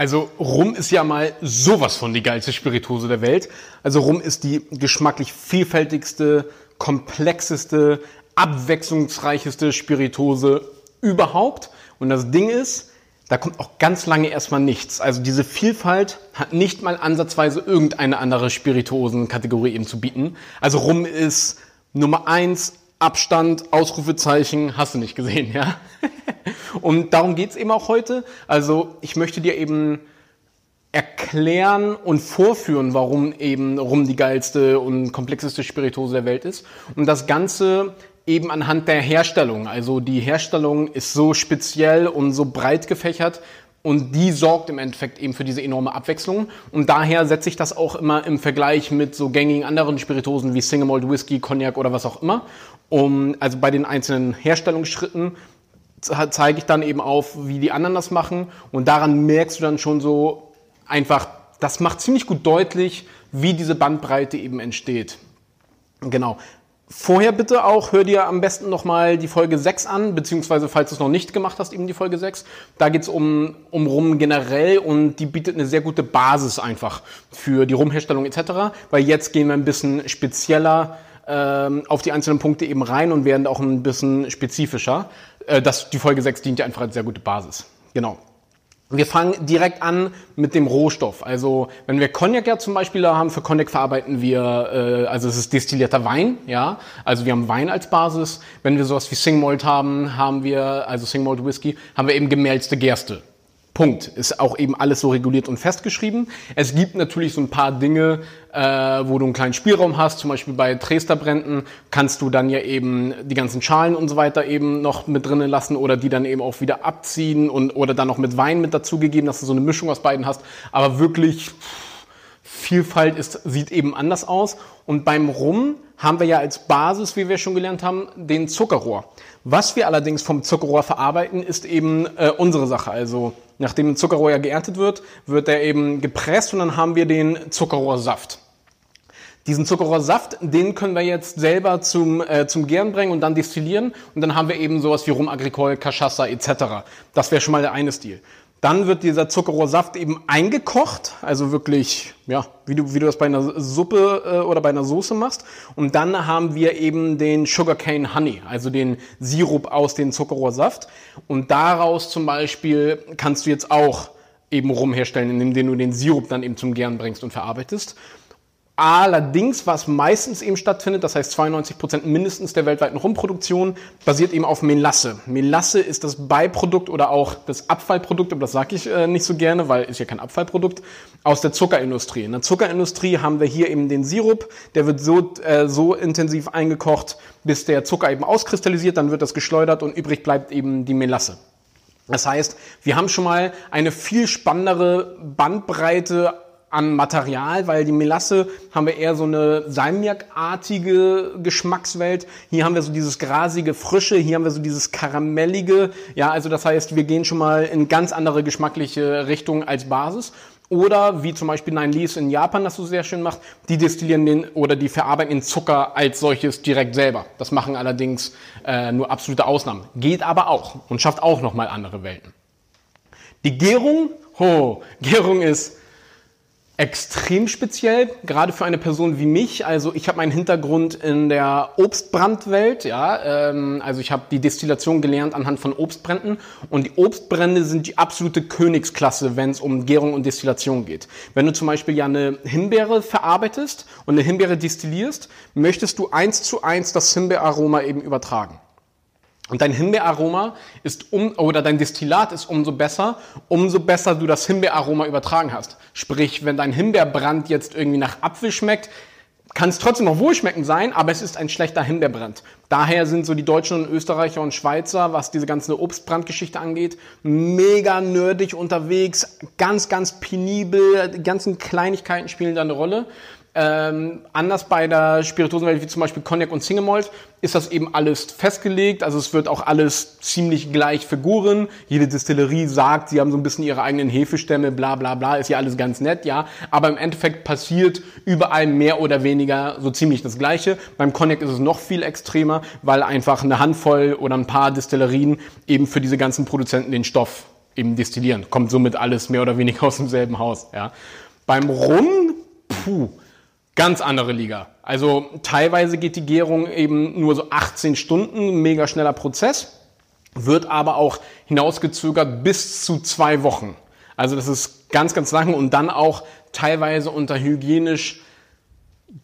Also Rum ist ja mal sowas von die geilste Spirituose der Welt. Also Rum ist die geschmacklich vielfältigste, komplexeste, abwechslungsreicheste Spirituose überhaupt. Und das Ding ist, da kommt auch ganz lange erstmal nichts. Also diese Vielfalt hat nicht mal ansatzweise irgendeine andere Spirituosenkategorie eben zu bieten. Also Rum ist Nummer eins, Abstand, Ausrufezeichen, hast du nicht gesehen, ja? Und darum geht's eben auch heute. Also ich möchte dir eben erklären und vorführen, warum eben Rum die geilste und komplexeste Spirituose der Welt ist. Und das Ganze eben anhand der Herstellung. Also die Herstellung ist so speziell und so breit gefächert und die sorgt im Endeffekt eben für diese enorme Abwechslung. Und daher setze ich das auch immer im Vergleich mit so gängigen anderen Spirituosen wie Single Malt Whisky, Cognac oder was auch immer. Um, also bei den einzelnen Herstellungsschritten zeige ich dann eben auf, wie die anderen das machen. Und daran merkst du dann schon so einfach, das macht ziemlich gut deutlich, wie diese Bandbreite eben entsteht. Genau. Vorher bitte auch, hör dir am besten nochmal die Folge 6 an, beziehungsweise falls du es noch nicht gemacht hast, eben die Folge 6. Da geht es um, um Rum generell und die bietet eine sehr gute Basis einfach für die Rumherstellung etc. Weil jetzt gehen wir ein bisschen spezieller ähm, auf die einzelnen Punkte eben rein und werden auch ein bisschen spezifischer. Äh, das, die Folge 6 dient ja einfach als sehr gute Basis. Genau. Wir fangen direkt an mit dem Rohstoff. Also wenn wir Cognac ja zum Beispiel da haben, für Cognac verarbeiten wir, äh, also es ist destillierter Wein, ja. Also wir haben Wein als Basis. Wenn wir sowas wie Singmalt haben, haben wir, also Singmalt Whisky, haben wir eben gemälzte Gerste. Punkt. Ist auch eben alles so reguliert und festgeschrieben. Es gibt natürlich so ein paar Dinge, äh, wo du einen kleinen Spielraum hast. Zum Beispiel bei Dresdner-Bränden kannst du dann ja eben die ganzen Schalen und so weiter eben noch mit drinnen lassen oder die dann eben auch wieder abziehen und oder dann noch mit Wein mit dazugegeben, dass du so eine Mischung aus beiden hast. Aber wirklich Vielfalt ist, sieht eben anders aus. Und beim Rum haben wir ja als Basis, wie wir schon gelernt haben, den Zuckerrohr. Was wir allerdings vom Zuckerrohr verarbeiten, ist eben äh, unsere Sache. Also nachdem Zuckerrohr ja geerntet wird, wird er eben gepresst und dann haben wir den Zuckerrohrsaft. Diesen Zuckerrohrsaft, den können wir jetzt selber zum, äh, zum Gären bringen und dann destillieren. Und dann haben wir eben sowas wie Rum Agricole, Cachaça etc. Das wäre schon mal der eine Stil. Dann wird dieser Zuckerrohrsaft eben eingekocht, also wirklich, ja, wie du, wie du das bei einer Suppe äh, oder bei einer Soße machst. Und dann haben wir eben den Sugarcane Honey, also den Sirup aus dem Zuckerrohrsaft. Und daraus zum Beispiel kannst du jetzt auch eben rumherstellen, indem du den Sirup dann eben zum Gären bringst und verarbeitest. Allerdings, was meistens eben stattfindet, das heißt 92 Prozent mindestens der weltweiten Rumproduktion, basiert eben auf Melasse. Melasse ist das Beiprodukt oder auch das Abfallprodukt, aber das sage ich äh, nicht so gerne, weil ist ja kein Abfallprodukt, aus der Zuckerindustrie. In der Zuckerindustrie haben wir hier eben den Sirup, der wird so, äh, so intensiv eingekocht, bis der Zucker eben auskristallisiert, dann wird das geschleudert und übrig bleibt eben die Melasse. Das heißt, wir haben schon mal eine viel spannendere Bandbreite an Material, weil die Melasse haben wir eher so eine Salmiak-artige Geschmackswelt. Hier haben wir so dieses grasige, frische, hier haben wir so dieses karamellige. Ja, also das heißt, wir gehen schon mal in ganz andere geschmackliche Richtungen als Basis. Oder wie zum Beispiel Nine Leaves in Japan das so sehr schön macht, die destillieren den oder die verarbeiten den Zucker als solches direkt selber. Das machen allerdings äh, nur absolute Ausnahmen. Geht aber auch und schafft auch nochmal andere Welten. Die Gärung, oh, Gärung ist extrem speziell, gerade für eine Person wie mich. Also ich habe meinen Hintergrund in der Obstbrandwelt, ja. Ähm, also ich habe die Destillation gelernt anhand von Obstbränden und die Obstbrände sind die absolute Königsklasse, wenn es um Gärung und Destillation geht. Wenn du zum Beispiel ja eine Himbeere verarbeitest und eine Himbeere destillierst, möchtest du eins zu eins das Himbeeraroma eben übertragen. Und dein Himbeeraroma ist um, oder dein Destillat ist umso besser, umso besser du das Himbeeraroma übertragen hast. Sprich, wenn dein Himbeerbrand jetzt irgendwie nach Apfel schmeckt, kann es trotzdem noch wohlschmeckend sein, aber es ist ein schlechter Himbeerbrand. Daher sind so die Deutschen und Österreicher und Schweizer, was diese ganze Obstbrandgeschichte angeht, mega nerdig unterwegs, ganz, ganz penibel, die ganzen Kleinigkeiten spielen da eine Rolle. Ähm, anders bei der Spirituosenwelt wie zum Beispiel Cognac und Single Malt ist das eben alles festgelegt. Also es wird auch alles ziemlich gleich figuren. Jede Distillerie sagt, sie haben so ein bisschen ihre eigenen Hefestämme, bla bla bla, ist ja alles ganz nett, ja. Aber im Endeffekt passiert überall mehr oder weniger so ziemlich das Gleiche. Beim Cognac ist es noch viel extremer, weil einfach eine Handvoll oder ein paar Distillerien eben für diese ganzen Produzenten den Stoff eben destillieren. Kommt somit alles mehr oder weniger aus demselben Haus. Ja. Beim Rum, puh, ganz andere Liga. Also teilweise geht die Gärung eben nur so 18 Stunden, mega schneller Prozess, wird aber auch hinausgezögert bis zu zwei Wochen. Also das ist ganz, ganz lang und dann auch teilweise unter hygienisch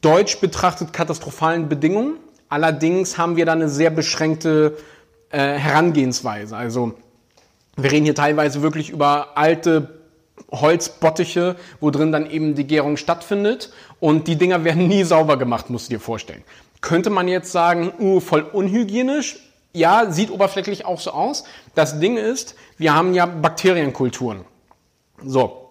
deutsch betrachtet katastrophalen Bedingungen. Allerdings haben wir da eine sehr beschränkte äh, Herangehensweise. Also wir reden hier teilweise wirklich über alte Holzbottiche, wo drin dann eben die Gärung stattfindet. Und die Dinger werden nie sauber gemacht, musst du dir vorstellen. Könnte man jetzt sagen, uh, voll unhygienisch? Ja, sieht oberflächlich auch so aus. Das Ding ist, wir haben ja Bakterienkulturen. So.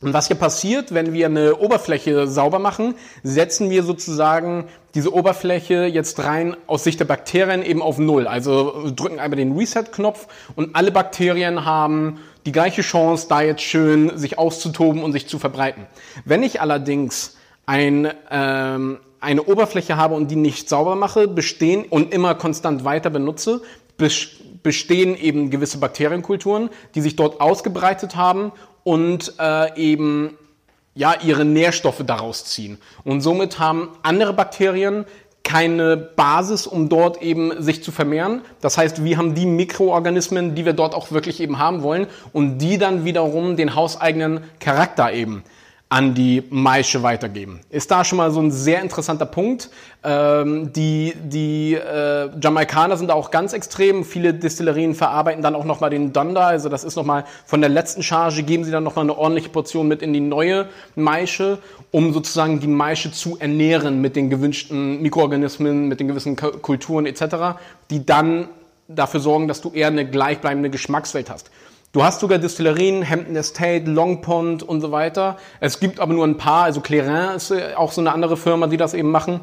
Und was hier passiert, wenn wir eine Oberfläche sauber machen, setzen wir sozusagen diese Oberfläche jetzt rein aus Sicht der Bakterien eben auf Null. Also drücken einmal den Reset-Knopf und alle Bakterien haben die gleiche Chance, da jetzt schön sich auszutoben und sich zu verbreiten. Wenn ich allerdings ein, ähm, eine Oberfläche habe und die nicht sauber mache, bestehen und immer konstant weiter benutze, bestehen eben gewisse Bakterienkulturen, die sich dort ausgebreitet haben und äh, eben ja ihre Nährstoffe daraus ziehen. Und somit haben andere Bakterien keine Basis, um dort eben sich zu vermehren. Das heißt, wir haben die Mikroorganismen, die wir dort auch wirklich eben haben wollen und die dann wiederum den hauseigenen Charakter eben an die Maische weitergeben. Ist da schon mal so ein sehr interessanter Punkt. Ähm, die die äh, Jamaikaner sind da auch ganz extrem. Viele Destillerien verarbeiten dann auch nochmal den Dunder. Also das ist nochmal von der letzten Charge, geben sie dann nochmal eine ordentliche Portion mit in die neue Maische, um sozusagen die Maische zu ernähren mit den gewünschten Mikroorganismen, mit den gewissen Kulturen etc., die dann dafür sorgen, dass du eher eine gleichbleibende Geschmackswelt hast. Du hast sogar Destillerien, Hampton Estate, Longpond und so weiter. Es gibt aber nur ein paar, also Clairin ist äh, auch so eine andere Firma, die das eben machen.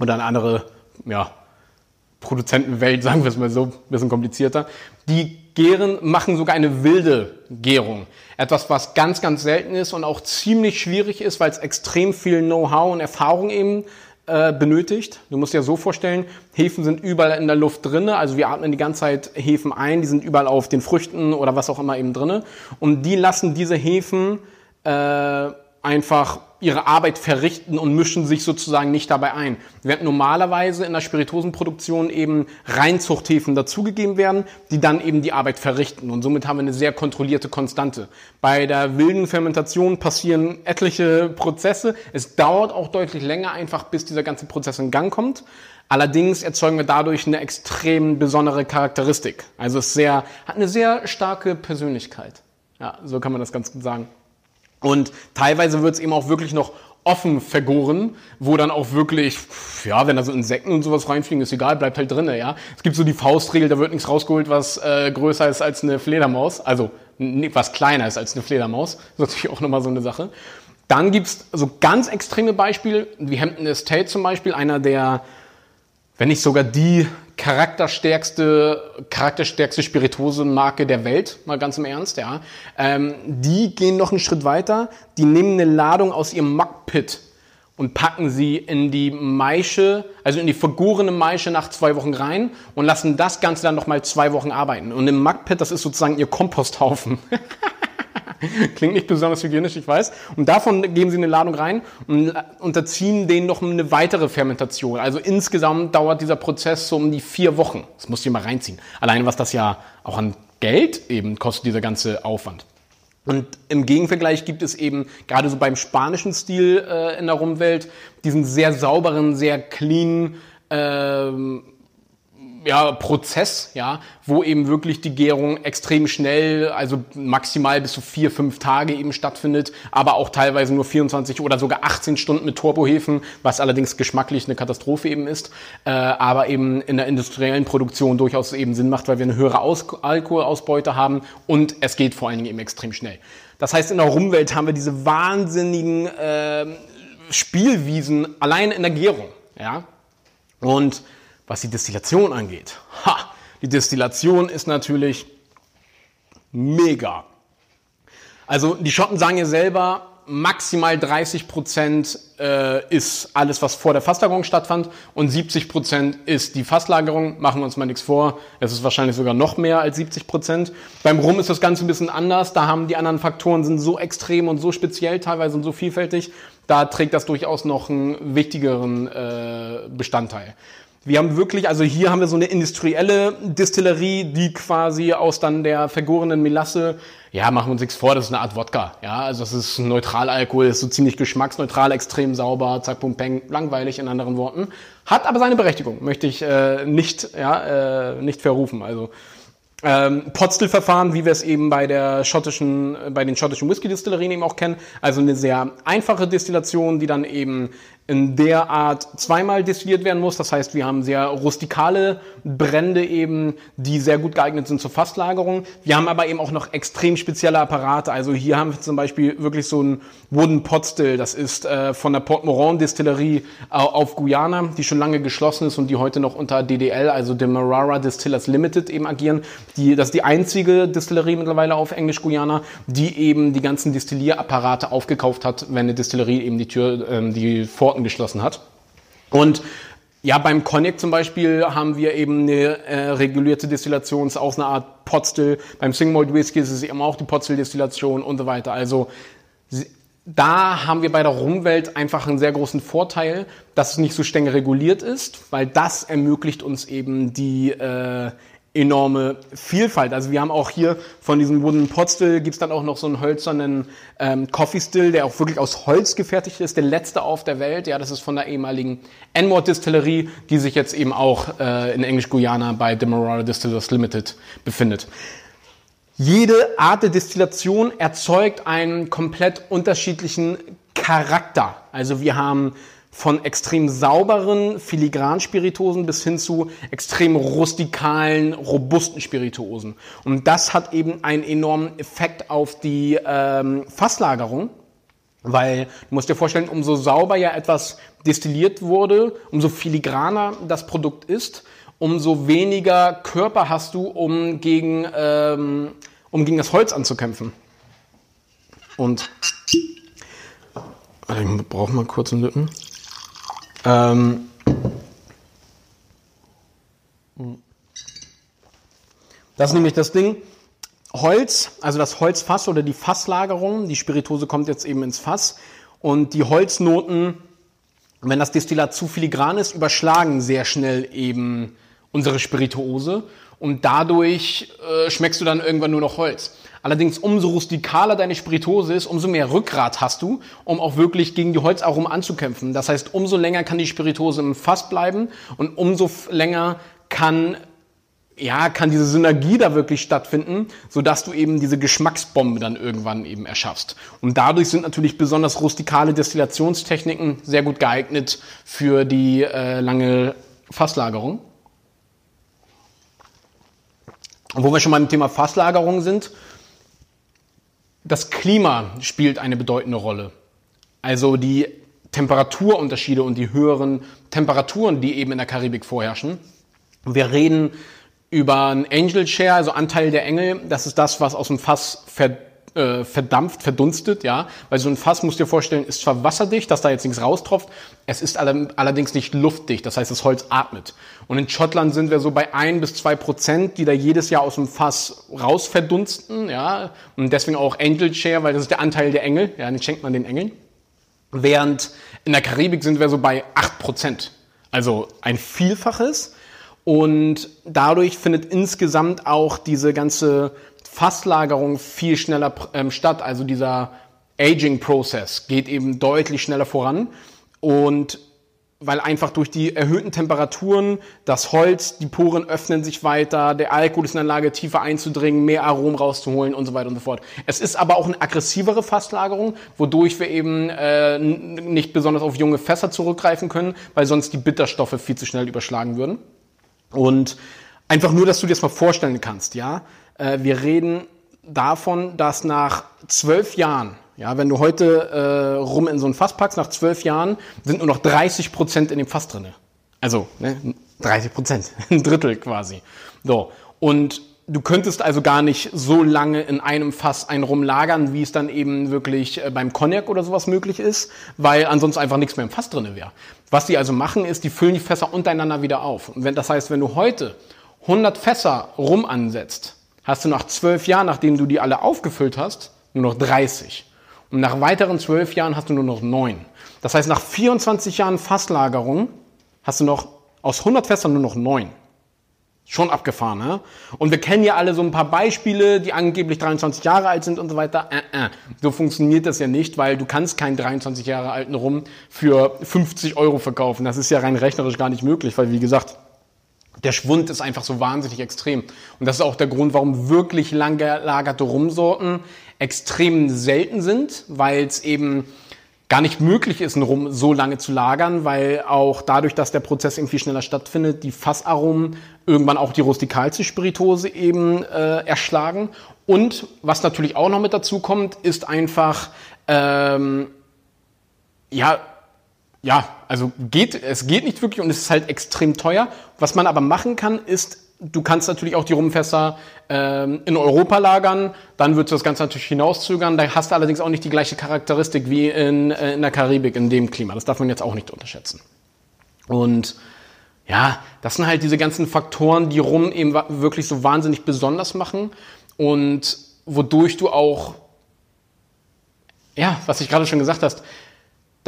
Oder eine andere, ja, Produzentenwelt, sagen wir es mal so, ein bisschen komplizierter. Die gären, machen sogar eine wilde Gärung. Etwas, was ganz, ganz selten ist und auch ziemlich schwierig ist, weil es extrem viel Know-how und Erfahrung eben äh, benötigt. Du musst dir so vorstellen, Hefen sind überall in der Luft drinne, also wir atmen die ganze Zeit Hefen ein, die sind überall auf den Früchten oder was auch immer eben drinne und die lassen diese Hefen äh, einfach ihre Arbeit verrichten und mischen sich sozusagen nicht dabei ein. Während normalerweise in der Spirituosenproduktion eben Reinzuchthäfen dazugegeben werden, die dann eben die Arbeit verrichten. Und somit haben wir eine sehr kontrollierte Konstante. Bei der wilden Fermentation passieren etliche Prozesse. Es dauert auch deutlich länger einfach, bis dieser ganze Prozess in Gang kommt. Allerdings erzeugen wir dadurch eine extrem besondere Charakteristik. Also es sehr, hat eine sehr starke Persönlichkeit. Ja, so kann man das ganz gut sagen. Und teilweise wird es eben auch wirklich noch offen vergoren, wo dann auch wirklich, ja, wenn da so Insekten und sowas reinfliegen, ist egal, bleibt halt drinne, ja. Es gibt so die Faustregel, da wird nichts rausgeholt, was äh, größer ist als eine Fledermaus, also was kleiner ist als eine Fledermaus. Das ist natürlich auch nochmal so eine Sache. Dann gibt's so ganz extreme Beispiele, wie Hampton Estate zum Beispiel, einer der wenn nicht sogar die charakterstärkste, charakterstärkste Spirituosenmarke der Welt, mal ganz im Ernst, ja. Ähm, die gehen noch einen Schritt weiter. Die nehmen eine Ladung aus ihrem Muckpit und packen sie in die Maische, also in die vergorene Maische nach zwei Wochen rein und lassen das Ganze dann nochmal zwei Wochen arbeiten. Und im Muckpit, das ist sozusagen ihr Komposthaufen. Klingt nicht besonders hygienisch, ich weiß. Und davon geben sie eine Ladung rein und unterziehen denen noch eine weitere Fermentation. Also insgesamt dauert dieser Prozess so um die vier Wochen. Das musst du mal reinziehen. Alleine was das ja auch an Geld eben kostet, dieser ganze Aufwand. Und im Gegenvergleich gibt es eben gerade so beim spanischen Stil äh, in der Rumwelt diesen sehr sauberen, sehr clean, ähm, ja, Prozess, ja, wo eben wirklich die Gärung extrem schnell, also maximal bis zu vier, fünf Tage eben stattfindet, aber auch teilweise nur 24 oder sogar 18 Stunden mit Turbohefen, was allerdings geschmacklich eine Katastrophe eben ist, äh, aber eben in der industriellen Produktion durchaus eben Sinn macht, weil wir eine höhere Aus Alkoholausbeute haben und es geht vor allen Dingen eben extrem schnell. Das heißt, in der Rumwelt haben wir diese wahnsinnigen äh, Spielwiesen allein in der Gärung, ja, und was die Destillation angeht, ha, die Destillation ist natürlich mega. Also die Schotten sagen ja selber, maximal 30 Prozent äh, ist alles, was vor der Fasslagerung stattfand und 70 Prozent ist die Fasslagerung. Machen wir uns mal nichts vor. Es ist wahrscheinlich sogar noch mehr als 70 Prozent. Beim Rum ist das Ganze ein bisschen anders. Da haben die anderen Faktoren sind so extrem und so speziell teilweise und so vielfältig. Da trägt das durchaus noch einen wichtigeren äh, Bestandteil. Wir haben wirklich, also hier haben wir so eine industrielle Distillerie, die quasi aus dann der vergorenen Melasse, ja, machen wir uns nichts vor, das ist eine Art Wodka. Ja, also das ist Neutralalkohol, ist so ziemlich geschmacksneutral, extrem sauber, zack, pum, peng, langweilig in anderen Worten. Hat aber seine Berechtigung, möchte ich äh, nicht, ja, äh, nicht verrufen. Also ähm, Potstill-Verfahren, wie wir es eben bei der schottischen, bei den schottischen Whisky-Distillerien eben auch kennen. Also eine sehr einfache Destillation, die dann eben in der Art zweimal destilliert werden muss. Das heißt, wir haben sehr rustikale Brände eben, die sehr gut geeignet sind zur Fasslagerung. Wir haben aber eben auch noch extrem spezielle Apparate. Also hier haben wir zum Beispiel wirklich so ein Wooden Pot Still. Das ist äh, von der Port Moran Distillerie äh, auf Guyana, die schon lange geschlossen ist und die heute noch unter DDL, also Demerara Distillers Limited eben agieren. Die, das ist die einzige Distillerie mittlerweile auf Englisch Guyana, die eben die ganzen Destillierapparate aufgekauft hat, wenn eine Distillerie eben die Tür, ähm, die Pforten Pforten geschlossen hat. Und ja, beim Cognac zum Beispiel haben wir eben eine äh, regulierte Destillation, ist auch eine Art Potstill. Beim Single Malt Whisky ist es eben auch die Potstill-Destillation und so weiter. Also da haben wir bei der Rumwelt einfach einen sehr großen Vorteil, dass es nicht so streng reguliert ist, weil das ermöglicht uns eben die äh, enorme Vielfalt. Also wir haben auch hier von diesem Wooden Pot Still gibt's dann auch noch so einen hölzernen ähm, Coffee Still, der auch wirklich aus Holz gefertigt ist, der letzte auf der Welt. Ja, das ist von der ehemaligen Enmore Distillerie, die sich jetzt eben auch äh, in Englisch-Guyana bei Demerara Distillers Limited befindet. Jede Art der Destillation erzeugt einen komplett unterschiedlichen Charakter. Also wir haben von extrem sauberen Filigranspiritosen bis hin zu extrem rustikalen, robusten Spirituosen. Und das hat eben einen enormen Effekt auf die ähm, Fasslagerung, weil du musst dir vorstellen, umso sauber ja etwas destilliert wurde, umso filigraner das Produkt ist, umso weniger Körper hast du, um gegen, ähm, um gegen das Holz anzukämpfen. Und ich brauche mal kurz einen Lippen. Ähm, das ist nämlich das Ding. Holz, also das Holzfass oder die Fasslagerung, die Spiritose kommt jetzt eben ins Fass und die Holznoten, wenn das Destillat zu filigran ist, überschlagen sehr schnell eben unsere Spirituose und dadurch äh, schmeckst du dann irgendwann nur noch Holz. Allerdings umso rustikaler deine Spiritose ist, umso mehr Rückgrat hast du, um auch wirklich gegen die Holzaromen anzukämpfen. Das heißt, umso länger kann die Spiritose im Fass bleiben und umso länger kann ja, kann diese Synergie da wirklich stattfinden, sodass du eben diese Geschmacksbombe dann irgendwann eben erschaffst. Und dadurch sind natürlich besonders rustikale Destillationstechniken sehr gut geeignet für die äh, lange Fasslagerung. Und wo wir schon mal im Thema Fasslagerung sind, das Klima spielt eine bedeutende Rolle. Also die Temperaturunterschiede und die höheren Temperaturen, die eben in der Karibik vorherrschen. Wir reden über einen Angel Share, also Anteil der Engel. Das ist das, was aus dem Fass verdient äh, verdampft, verdunstet, ja. Weil so ein Fass, musst du dir vorstellen, ist zwar wasserdicht, dass da jetzt nichts raustropft, es ist allerdings nicht luftdicht, das heißt, das Holz atmet. Und in Schottland sind wir so bei ein bis zwei Prozent, die da jedes Jahr aus dem Fass raus verdunsten, ja. Und deswegen auch Angel Share, weil das ist der Anteil der Engel, ja, den schenkt man den Engeln. Während in der Karibik sind wir so bei acht Prozent. Also ein Vielfaches. Und dadurch findet insgesamt auch diese ganze Fasslagerung viel schneller ähm, statt. Also dieser Aging-Prozess geht eben deutlich schneller voran. Und weil einfach durch die erhöhten Temperaturen das Holz, die Poren öffnen sich weiter, der Alkohol ist in der Lage, tiefer einzudringen, mehr Aromen rauszuholen und so weiter und so fort. Es ist aber auch eine aggressivere Fasslagerung, wodurch wir eben äh, nicht besonders auf junge Fässer zurückgreifen können, weil sonst die Bitterstoffe viel zu schnell überschlagen würden. Und einfach nur, dass du dir das mal vorstellen kannst, ja. Äh, wir reden davon, dass nach zwölf Jahren, ja, wenn du heute äh, rum in so ein Fass packst, nach zwölf Jahren sind nur noch 30 Prozent in dem Fass drinne. Also ne, 30 Prozent, ein Drittel quasi. So und Du könntest also gar nicht so lange in einem Fass ein Rum lagern, wie es dann eben wirklich äh, beim Cognac oder sowas möglich ist, weil ansonsten einfach nichts mehr im Fass drinne wäre. Was die also machen, ist, die füllen die Fässer untereinander wieder auf. Und wenn, das heißt, wenn du heute 100 Fässer Rum ansetzt, hast du nach zwölf Jahren, nachdem du die alle aufgefüllt hast, nur noch 30. Und nach weiteren zwölf Jahren hast du nur noch neun. Das heißt, nach 24 Jahren Fasslagerung hast du noch aus 100 Fässern nur noch neun. Schon abgefahren, ne? Und wir kennen ja alle so ein paar Beispiele, die angeblich 23 Jahre alt sind und so weiter. Äh, äh. So funktioniert das ja nicht, weil du kannst keinen 23 Jahre alten Rum für 50 Euro verkaufen. Das ist ja rein rechnerisch gar nicht möglich, weil wie gesagt, der Schwund ist einfach so wahnsinnig extrem. Und das ist auch der Grund, warum wirklich lang gelagerte Rumsorten extrem selten sind, weil es eben gar nicht möglich ist, einen Rum so lange zu lagern, weil auch dadurch, dass der Prozess irgendwie schneller stattfindet, die Fassaromen irgendwann auch die rustikalste Spiritose eben äh, erschlagen. Und was natürlich auch noch mit dazu kommt, ist einfach, ähm, ja, ja, also geht, es geht nicht wirklich und es ist halt extrem teuer. Was man aber machen kann, ist Du kannst natürlich auch die Rumfässer ähm, in Europa lagern, dann würdest du das Ganze natürlich hinauszögern. Da hast du allerdings auch nicht die gleiche Charakteristik wie in, äh, in der Karibik, in dem Klima. Das darf man jetzt auch nicht unterschätzen. Und ja, das sind halt diese ganzen Faktoren, die Rum eben wirklich so wahnsinnig besonders machen und wodurch du auch, ja, was ich gerade schon gesagt hast,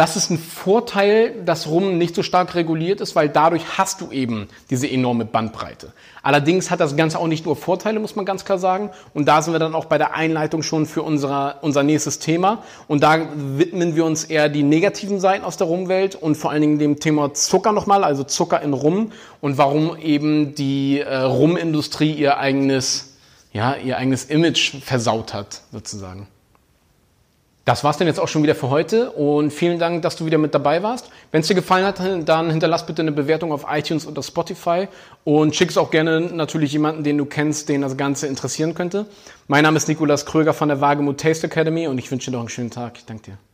das ist ein Vorteil, dass Rum nicht so stark reguliert ist, weil dadurch hast du eben diese enorme Bandbreite. Allerdings hat das Ganze auch nicht nur Vorteile, muss man ganz klar sagen. Und da sind wir dann auch bei der Einleitung schon für unser, unser nächstes Thema. Und da widmen wir uns eher die negativen Seiten aus der Rumwelt und vor allen Dingen dem Thema Zucker nochmal, also Zucker in Rum und warum eben die äh, Rumindustrie ihr eigenes, ja, ihr eigenes Image versaut hat, sozusagen. Das war's dann jetzt auch schon wieder für heute und vielen Dank, dass du wieder mit dabei warst. Wenn es dir gefallen hat, dann hinterlass bitte eine Bewertung auf iTunes oder Spotify und schick es auch gerne natürlich jemanden, den du kennst, den das Ganze interessieren könnte. Mein Name ist Nikolas Kröger von der Wagemut Taste Academy und ich wünsche dir noch einen schönen Tag. Ich danke dir.